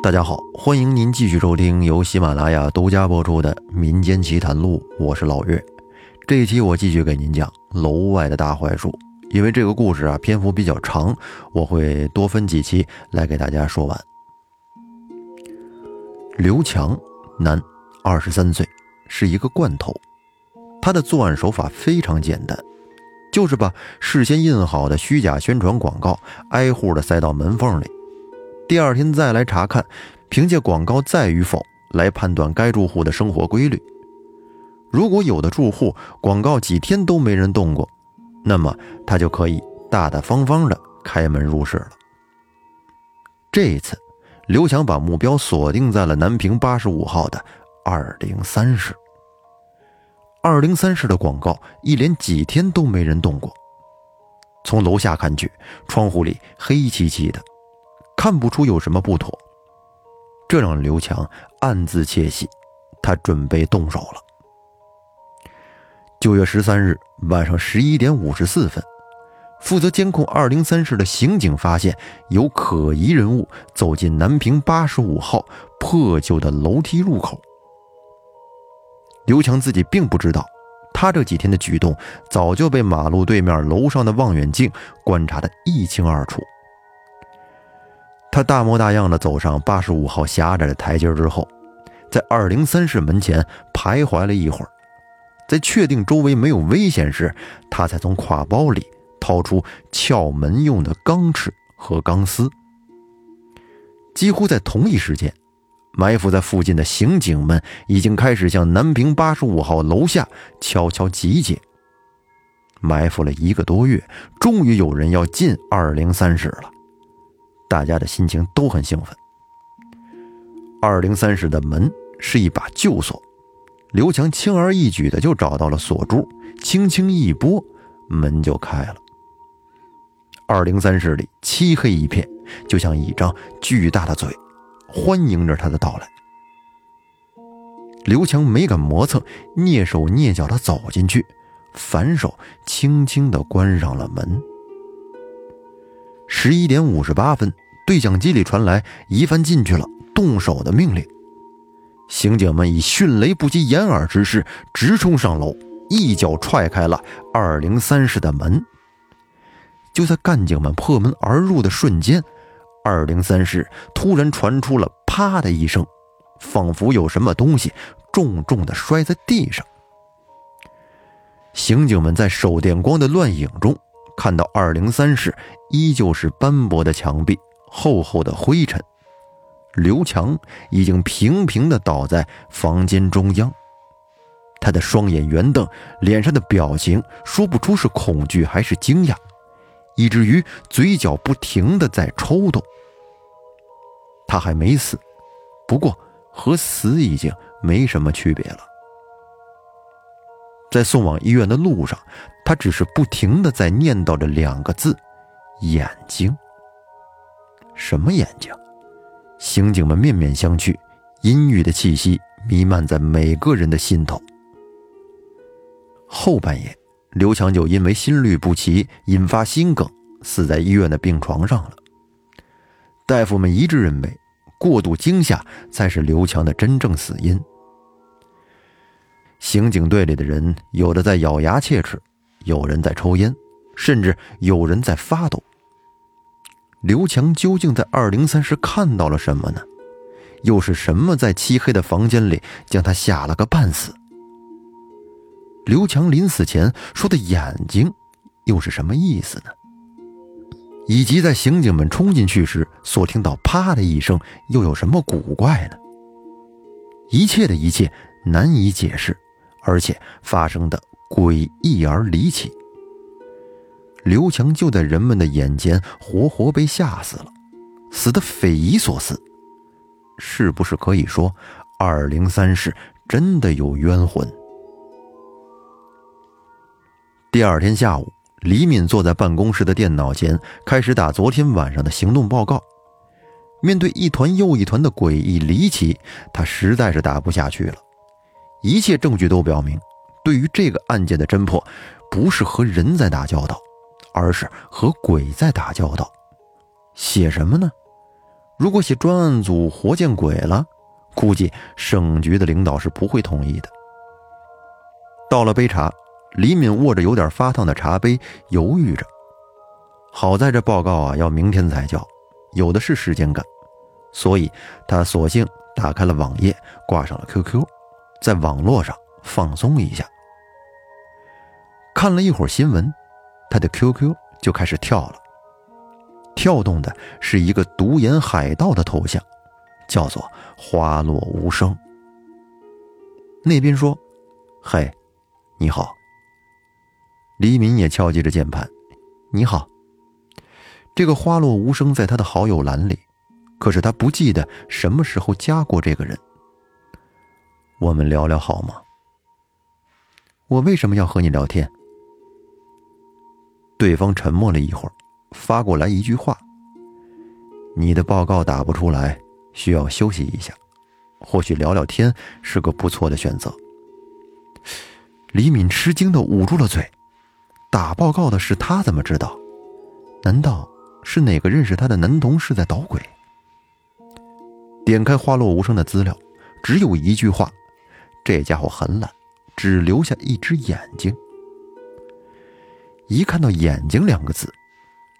大家好，欢迎您继续收听由喜马拉雅独家播出的《民间奇谈录》，我是老岳。这一期我继续给您讲楼外的大槐树，因为这个故事啊篇幅比较长，我会多分几期来给大家说完。刘强，男，二十三岁，是一个惯头。他的作案手法非常简单，就是把事先印好的虚假宣传广告挨户的塞到门缝里。第二天再来查看，凭借广告在与否来判断该住户的生活规律。如果有的住户广告几天都没人动过，那么他就可以大大方方的开门入室了。这一次，刘强把目标锁定在了南平八十五号的二零三室。二零三室的广告一连几天都没人动过，从楼下看去，窗户里黑漆漆的。看不出有什么不妥，这让刘强暗自窃喜，他准备动手了。九月十三日晚上十一点五十四分，负责监控二零三室的刑警发现有可疑人物走进南平八十五号破旧的楼梯入口。刘强自己并不知道，他这几天的举动早就被马路对面楼上的望远镜观察得一清二楚。他大模大样的走上八十五号狭窄的台阶之后，在二零三室门前徘徊了一会儿，在确定周围没有危险时，他才从挎包里掏出撬门用的钢尺和钢丝。几乎在同一时间，埋伏在附近的刑警们已经开始向南平八十五号楼下悄悄集结。埋伏了一个多月，终于有人要进二零三室了。大家的心情都很兴奋。二零三室的门是一把旧锁，刘强轻而易举的就找到了锁珠，轻轻一拨，门就开了。二零三室里漆黑一片，就像一张巨大的嘴，欢迎着他的到来。刘强没敢磨蹭，蹑手蹑脚的走进去，反手轻轻的关上了门。十一点五十八分，对讲机里传来疑犯进去了，动手的命令。刑警们以迅雷不及掩耳之势直冲上楼，一脚踹开了二零三室的门。就在干警们破门而入的瞬间，二零三室突然传出了“啪”的一声，仿佛有什么东西重重的摔在地上。刑警们在手电光的乱影中。看到二零三室依旧是斑驳的墙壁、厚厚的灰尘，刘强已经平平地倒在房间中央，他的双眼圆瞪，脸上的表情说不出是恐惧还是惊讶，以至于嘴角不停的在抽动。他还没死，不过和死已经没什么区别了。在送往医院的路上。他只是不停的在念叨着两个字：“眼睛。”什么眼睛？刑警们面面相觑，阴郁的气息弥漫在每个人的心头。后半夜，刘强就因为心律不齐引发心梗，死在医院的病床上了。大夫们一致认为，过度惊吓才是刘强的真正死因。刑警队里的人有的在咬牙切齿。有人在抽烟，甚至有人在发抖。刘强究竟在二零三室看到了什么呢？又是什么在漆黑的房间里将他吓了个半死？刘强临死前说的眼睛，又是什么意思呢？以及在刑警们冲进去时所听到“啪”的一声，又有什么古怪呢？一切的一切难以解释，而且发生的。诡异而离奇，刘强就在人们的眼前活活被吓死了，死得匪夷所思。是不是可以说，二零三室真的有冤魂？第二天下午，李敏坐在办公室的电脑前，开始打昨天晚上的行动报告。面对一团又一团的诡异离奇，他实在是打不下去了。一切证据都表明。对于这个案件的侦破，不是和人在打交道，而是和鬼在打交道。写什么呢？如果写专案组活见鬼了，估计省局的领导是不会同意的。倒了杯茶，李敏握着有点发烫的茶杯，犹豫着。好在这报告啊要明天才交，有的是时间赶，所以他索性打开了网页，挂上了 QQ，在网络上放松一下。看了一会儿新闻，他的 QQ 就开始跳了。跳动的是一个独眼海盗的头像，叫做花落无声。那边说：“嘿，你好。”黎明也敲击着键盘：“你好。”这个花落无声在他的好友栏里，可是他不记得什么时候加过这个人。我们聊聊好吗？我为什么要和你聊天？对方沉默了一会儿。发过来一句话：“你的报告打不出来，需要休息一下，或许聊聊天是个不错的选择。”李敏吃惊的捂住了嘴，打报告的是他，怎么知道？难道是哪个认识他的男同事在捣鬼？点开花落无声的资料，只有一句话：“这家伙很懒，只留下一只眼睛。”一看到“眼睛”两个字。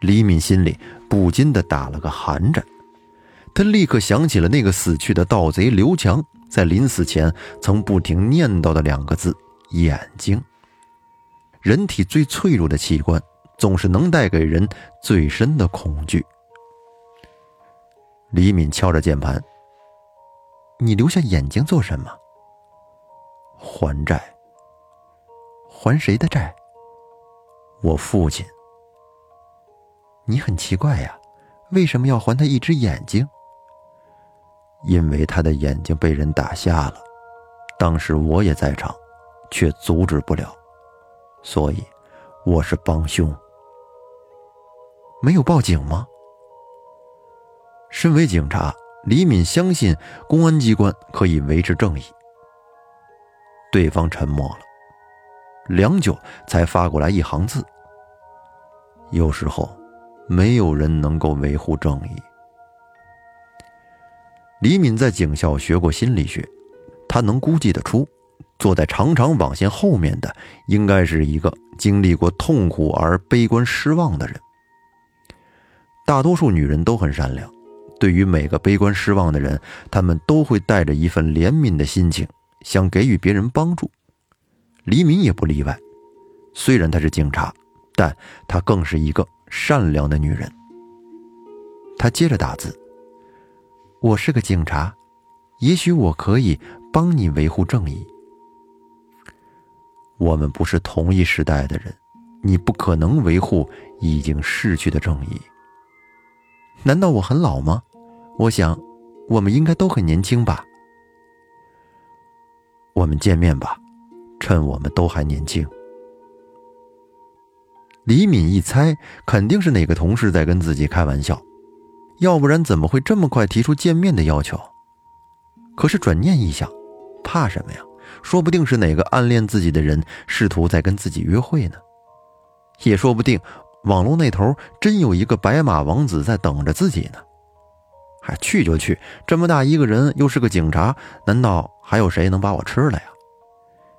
李敏心里不禁的打了个寒颤，他立刻想起了那个死去的盗贼刘强在临死前曾不停念叨的两个字“眼睛”。人体最脆弱的器官，总是能带给人最深的恐惧。李敏敲着键盘：“你留下眼睛做什么？还债。还谁的债？我父亲。”你很奇怪呀，为什么要还他一只眼睛？因为他的眼睛被人打瞎了，当时我也在场，却阻止不了，所以我是帮凶。没有报警吗？身为警察，李敏相信公安机关可以维持正义。对方沉默了，良久才发过来一行字：有时候。没有人能够维护正义。李敏在警校学过心理学，他能估计得出，坐在长长网线后面的应该是一个经历过痛苦而悲观失望的人。大多数女人都很善良，对于每个悲观失望的人，她们都会带着一份怜悯的心情，想给予别人帮助。黎明也不例外，虽然她是警察，但她更是一个。善良的女人。她接着打字：“我是个警察，也许我可以帮你维护正义。我们不是同一时代的人，你不可能维护已经逝去的正义。难道我很老吗？我想，我们应该都很年轻吧。我们见面吧，趁我们都还年轻。”李敏一猜，肯定是哪个同事在跟自己开玩笑，要不然怎么会这么快提出见面的要求？可是转念一想，怕什么呀？说不定是哪个暗恋自己的人试图在跟自己约会呢，也说不定网络那头真有一个白马王子在等着自己呢。还去就去，这么大一个人，又是个警察，难道还有谁能把我吃了呀？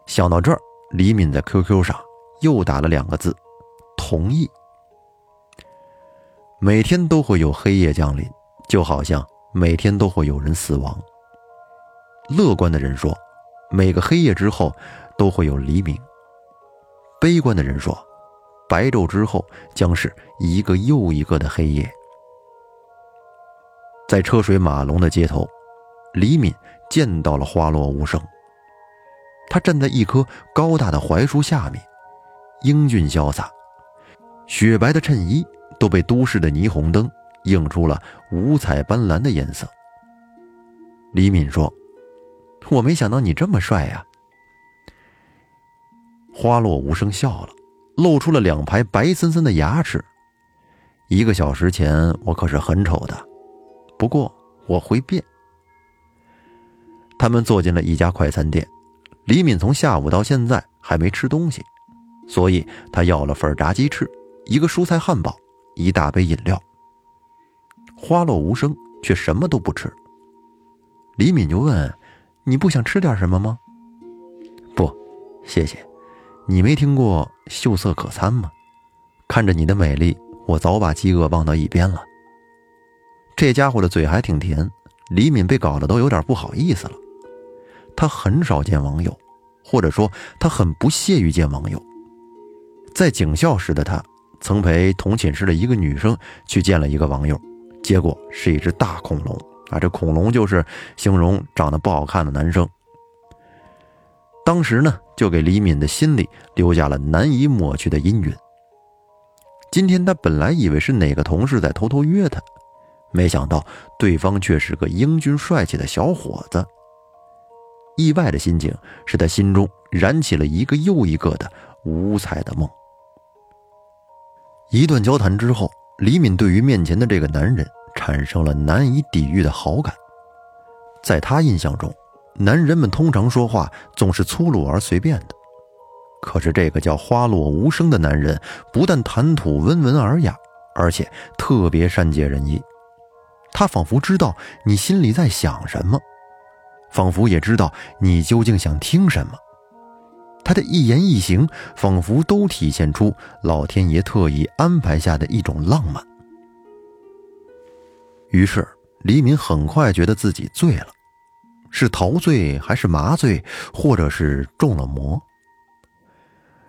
想到这儿，李敏在 QQ 上又打了两个字。同意。每天都会有黑夜降临，就好像每天都会有人死亡。乐观的人说，每个黑夜之后都会有黎明。悲观的人说，白昼之后将是一个又一个的黑夜。在车水马龙的街头，李敏见到了花落无声。他站在一棵高大的槐树下面，英俊潇洒。雪白的衬衣都被都市的霓虹灯映出了五彩斑斓的颜色。李敏说：“我没想到你这么帅呀。”花落无声笑了，露出了两排白森森的牙齿。一个小时前我可是很丑的，不过我会变。他们坐进了一家快餐店，李敏从下午到现在还没吃东西，所以他要了份炸鸡翅。一个蔬菜汉堡，一大杯饮料。花落无声，却什么都不吃。李敏就问：“你不想吃点什么吗？”“不，谢谢。你没听过秀色可餐吗？看着你的美丽，我早把饥饿忘到一边了。”这家伙的嘴还挺甜，李敏被搞得都有点不好意思了。他很少见网友，或者说他很不屑于见网友。在警校时的他，曾陪同寝室的一个女生去见了一个网友，结果是一只大恐龙啊！这恐龙就是形容长得不好看的男生。当时呢，就给李敏的心里留下了难以抹去的阴云。今天他本来以为是哪个同事在偷偷约他。没想到对方却是个英俊帅气的小伙子。意外的心情使他心中燃起了一个又一个的五彩的梦。一段交谈之后，李敏对于面前的这个男人产生了难以抵御的好感。在他印象中，男人们通常说话总是粗鲁而随便的，可是这个叫花落无声的男人，不但谈吐温文尔雅，而且特别善解人意。他仿佛知道你心里在想什么，仿佛也知道你究竟想听什么。他的一言一行，仿佛都体现出老天爷特意安排下的一种浪漫。于是，李敏很快觉得自己醉了，是陶醉还是麻醉，或者是中了魔？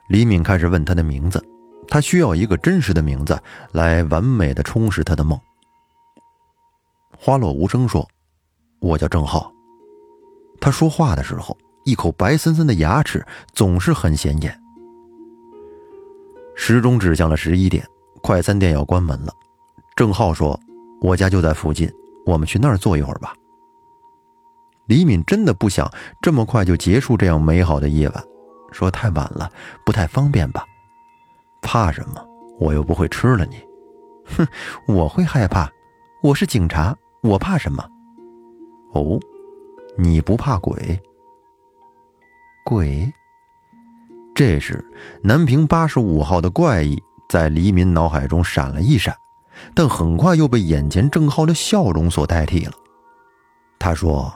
李敏开始问他的名字，他需要一个真实的名字来完美的充实他的梦。花落无声说：“我叫郑浩。”他说话的时候，一口白森森的牙齿总是很显眼。时钟指向了十一点，快餐店要关门了。郑浩说：“我家就在附近，我们去那儿坐一会儿吧。”李敏真的不想这么快就结束这样美好的夜晚，说：“太晚了，不太方便吧？”“怕什么？我又不会吃了你。”“哼，我会害怕，我是警察。”我怕什么？哦，你不怕鬼？鬼？这时，南平八十五号的怪异在黎民脑海中闪了一闪，但很快又被眼前郑浩的笑容所代替了。他说：“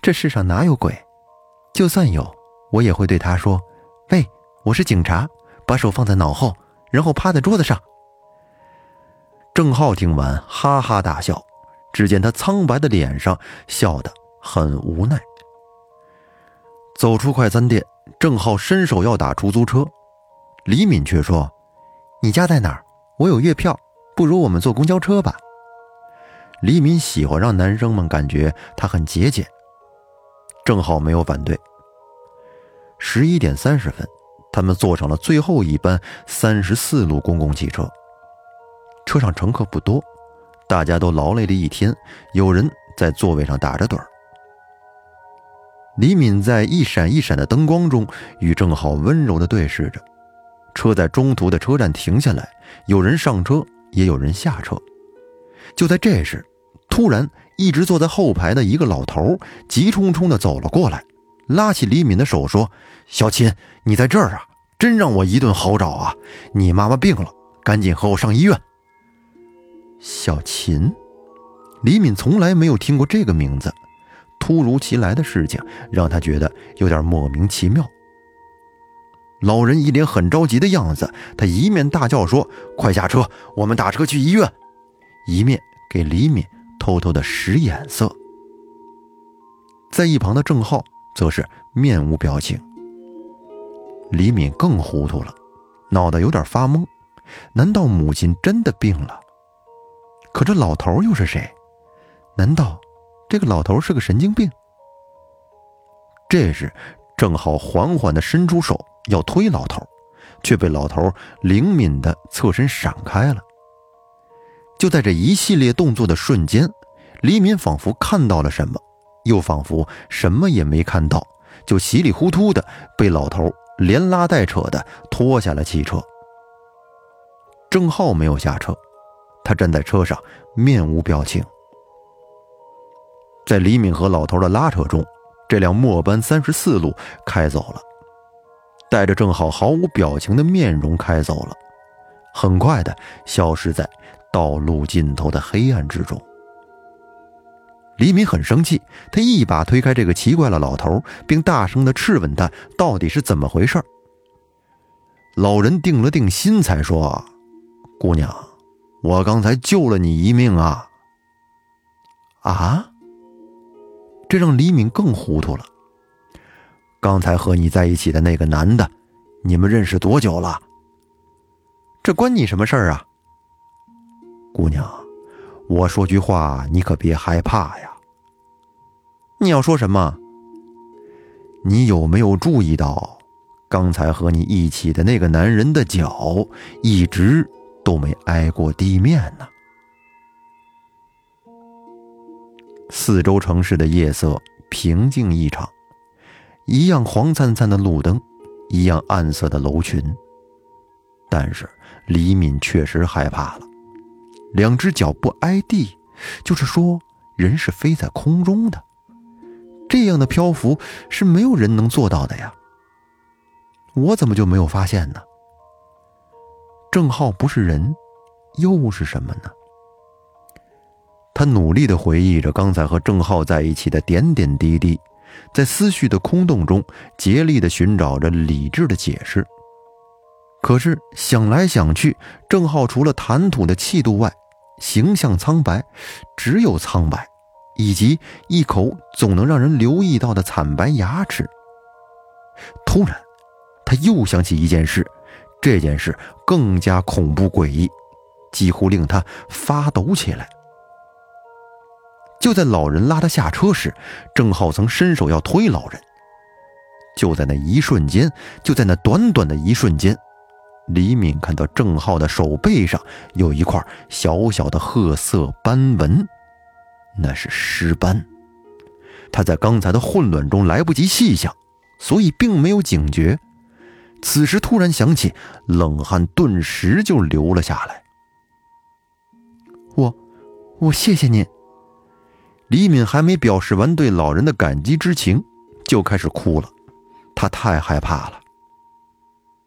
这世上哪有鬼？就算有，我也会对他说：‘喂，我是警察。’把手放在脑后，然后趴在桌子上。”郑浩听完，哈哈大笑。只见他苍白的脸上笑得很无奈。走出快餐店，郑浩伸手要打出租车，李敏却说：“你家在哪儿？我有月票，不如我们坐公交车吧。”李敏喜欢让男生们感觉他很节俭。郑浩没有反对。十一点三十分，他们坐上了最后一班三十四路公共汽车，车上乘客不多。大家都劳累了一天，有人在座位上打着盹儿。李敏在一闪一闪的灯光中与郑浩温柔地对视着。车在中途的车站停下来，有人上车，也有人下车。就在这时，突然，一直坐在后排的一个老头急冲冲地走了过来，拉起李敏的手说：“小秦，你在这儿啊？真让我一顿好找啊！你妈妈病了，赶紧和我上医院。”小秦，李敏从来没有听过这个名字。突如其来的事情让他觉得有点莫名其妙。老人一脸很着急的样子，他一面大叫说：“快下车，我们打车去医院！”一面给李敏偷偷的使眼色。在一旁的郑浩则是面无表情。李敏更糊涂了，脑袋有点发懵。难道母亲真的病了？可这老头又是谁？难道这个老头是个神经病？这时，正好缓缓的伸出手要推老头，却被老头灵敏的侧身闪开了。就在这一系列动作的瞬间，李敏仿佛看到了什么，又仿佛什么也没看到，就稀里糊涂的被老头连拉带扯的拖下了汽车。郑浩没有下车。他站在车上，面无表情。在李敏和老头的拉扯中，这辆末班三十四路开走了，带着正好毫无表情的面容开走了，很快的消失在道路尽头的黑暗之中。李敏很生气，他一把推开这个奇怪的老头，并大声的质问他到底是怎么回事。老人定了定心，才说：“姑娘，我刚才救了你一命啊！”啊！这让李敏更糊涂了。刚才和你在一起的那个男的，你们认识多久了？这关你什么事儿啊？姑娘，我说句话，你可别害怕呀。你要说什么？你有没有注意到，刚才和你一起的那个男人的脚一直都没挨过地面呢？四周城市的夜色平静异常，一样黄灿灿的路灯，一样暗色的楼群。但是李敏确实害怕了，两只脚不挨地，就是说人是飞在空中的。这样的漂浮是没有人能做到的呀。我怎么就没有发现呢？郑浩不是人，又是什么呢？他努力的回忆着刚才和郑浩在一起的点点滴滴，在思绪的空洞中竭力的寻找着理智的解释。可是想来想去，郑浩除了谈吐的气度外，形象苍白，只有苍白。以及一口总能让人留意到的惨白牙齿。突然，他又想起一件事，这件事更加恐怖诡异，几乎令他发抖起来。就在老人拉他下车时，郑浩曾伸手要推老人。就在那一瞬间，就在那短短的一瞬间，李敏看到郑浩的手背上有一块小小的褐色斑纹。那是尸斑，他在刚才的混乱中来不及细想，所以并没有警觉。此时突然想起，冷汗顿时就流了下来。我，我谢谢您。李敏还没表示完对老人的感激之情，就开始哭了。他太害怕了，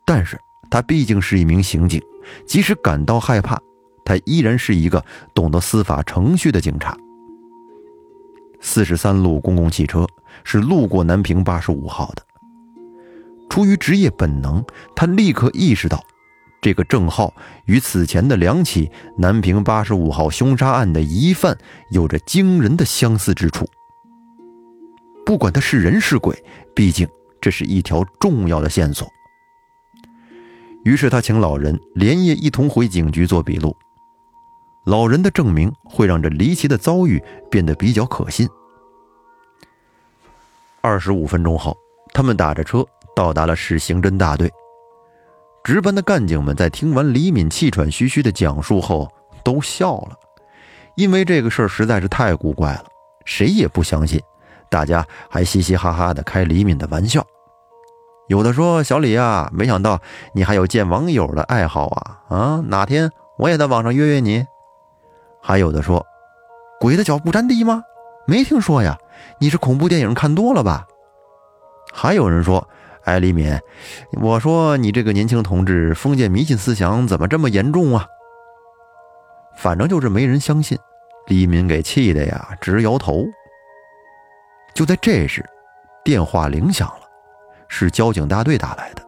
但是他毕竟是一名刑警，即使感到害怕，他依然是一个懂得司法程序的警察。四十三路公共汽车是路过南平八十五号的。出于职业本能，他立刻意识到，这个郑浩与此前的两起南平八十五号凶杀案的疑犯有着惊人的相似之处。不管他是人是鬼，毕竟这是一条重要的线索。于是他请老人连夜一同回警局做笔录。老人的证明会让这离奇的遭遇变得比较可信。二十五分钟后，他们打着车到达了市刑侦大队。值班的干警们在听完李敏气喘吁吁的讲述后，都笑了，因为这个事儿实在是太古怪了，谁也不相信。大家还嘻嘻哈哈的开李敏的玩笑，有的说：“小李啊，没想到你还有见网友的爱好啊！啊，哪天我也在网上约约你。”还有的说：“鬼的脚不沾地吗？没听说呀，你是恐怖电影看多了吧？”还有人说：“哎，李敏，我说你这个年轻同志，封建迷信思想怎么这么严重啊？”反正就是没人相信，李敏给气的呀，直摇头。就在这时，电话铃响了，是交警大队打来的，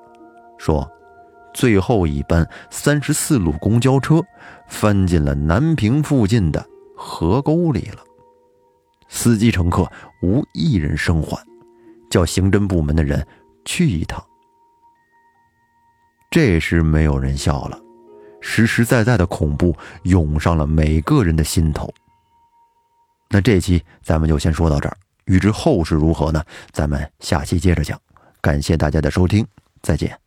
说。最后一班三十四路公交车翻进了南平附近的河沟里了，司机乘客无一人生还，叫刑侦部门的人去一趟。这时没有人笑了，实实在在的恐怖涌上了每个人的心头。那这期咱们就先说到这儿，欲知后事如何呢？咱们下期接着讲。感谢大家的收听，再见。